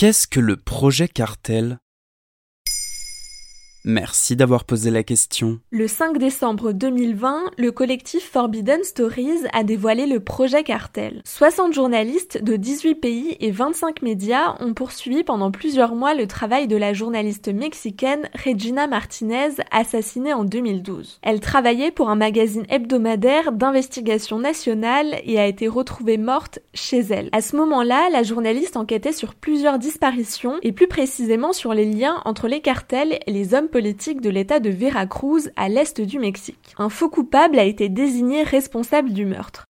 Qu'est-ce que le projet cartel? Merci d'avoir posé la question. Le 5 décembre 2020, le collectif Forbidden Stories a dévoilé le projet Cartel. 60 journalistes de 18 pays et 25 médias ont poursuivi pendant plusieurs mois le travail de la journaliste mexicaine Regina Martinez, assassinée en 2012. Elle travaillait pour un magazine hebdomadaire d'investigation nationale et a été retrouvée morte chez elle. À ce moment-là, la journaliste enquêtait sur plusieurs disparitions et plus précisément sur les liens entre les cartels et les hommes politique de l'État de Veracruz à l'est du Mexique. Un faux coupable a été désigné responsable du meurtre.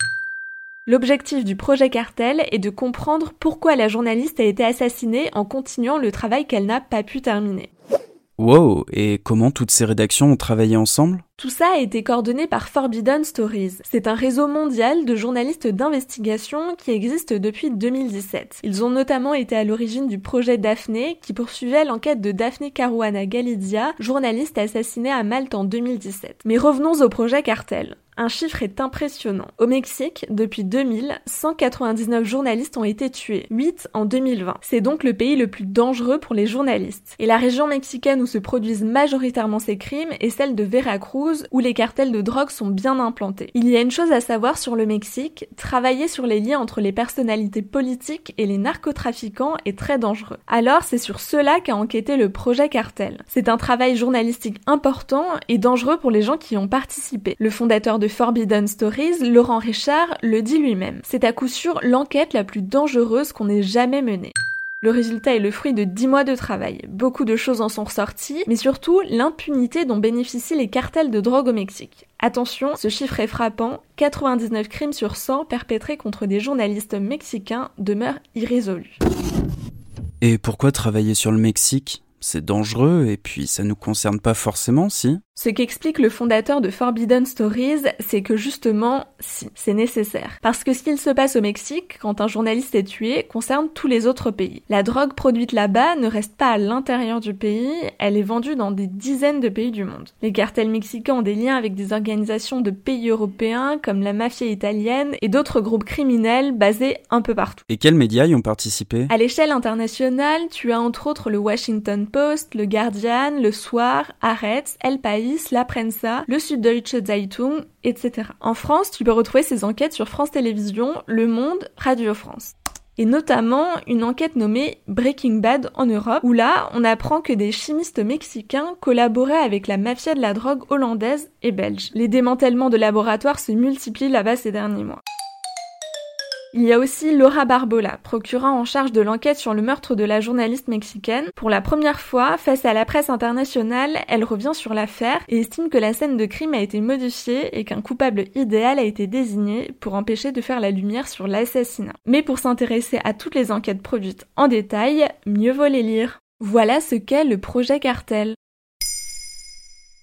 L'objectif du projet Cartel est de comprendre pourquoi la journaliste a été assassinée en continuant le travail qu'elle n'a pas pu terminer. Wow, et comment toutes ces rédactions ont travaillé ensemble? Tout ça a été coordonné par Forbidden Stories. C'est un réseau mondial de journalistes d'investigation qui existe depuis 2017. Ils ont notamment été à l'origine du projet Daphné qui poursuivait l'enquête de Daphné Caruana Galidia, journaliste assassinée à Malte en 2017. Mais revenons au projet Cartel un chiffre est impressionnant. Au Mexique, depuis 2000, 199 journalistes ont été tués, 8 en 2020. C'est donc le pays le plus dangereux pour les journalistes. Et la région mexicaine où se produisent majoritairement ces crimes est celle de Veracruz, où les cartels de drogue sont bien implantés. Il y a une chose à savoir sur le Mexique, travailler sur les liens entre les personnalités politiques et les narcotrafiquants est très dangereux. Alors c'est sur cela qu'a enquêté le projet Cartel. C'est un travail journalistique important et dangereux pour les gens qui y ont participé. Le fondateur de Forbidden Stories, Laurent Richard le dit lui-même. C'est à coup sûr l'enquête la plus dangereuse qu'on ait jamais menée. Le résultat est le fruit de 10 mois de travail. Beaucoup de choses en sont ressorties, mais surtout l'impunité dont bénéficient les cartels de drogue au Mexique. Attention, ce chiffre est frappant, 99 crimes sur 100 perpétrés contre des journalistes mexicains demeurent irrésolus. Et pourquoi travailler sur le Mexique? C'est dangereux et puis ça nous concerne pas forcément, si? Ce qu'explique le fondateur de Forbidden Stories, c'est que justement, si, c'est nécessaire. Parce que ce qu'il se passe au Mexique, quand un journaliste est tué, concerne tous les autres pays. La drogue produite là-bas ne reste pas à l'intérieur du pays, elle est vendue dans des dizaines de pays du monde. Les cartels mexicains ont des liens avec des organisations de pays européens comme la mafia italienne et d'autres groupes criminels basés un peu partout. Et quels médias y ont participé? À l'échelle internationale, tu as entre autres le Washington Post, le Guardian, le Soir, Haaretz, El País, la Prensa, le Süddeutsche Zeitung, etc. En France, tu peux retrouver ces enquêtes sur France Télévisions, Le Monde, Radio France et notamment une enquête nommée Breaking Bad en Europe, où là, on apprend que des chimistes mexicains collaboraient avec la mafia de la drogue hollandaise et belge. Les démantèlements de laboratoires se multiplient là-bas ces derniers mois. Il y a aussi Laura Barbola, procurant en charge de l'enquête sur le meurtre de la journaliste mexicaine. Pour la première fois, face à la presse internationale, elle revient sur l'affaire et estime que la scène de crime a été modifiée et qu'un coupable idéal a été désigné pour empêcher de faire la lumière sur l'assassinat. Mais pour s'intéresser à toutes les enquêtes produites en détail, mieux vaut les lire. Voilà ce qu'est le projet Cartel.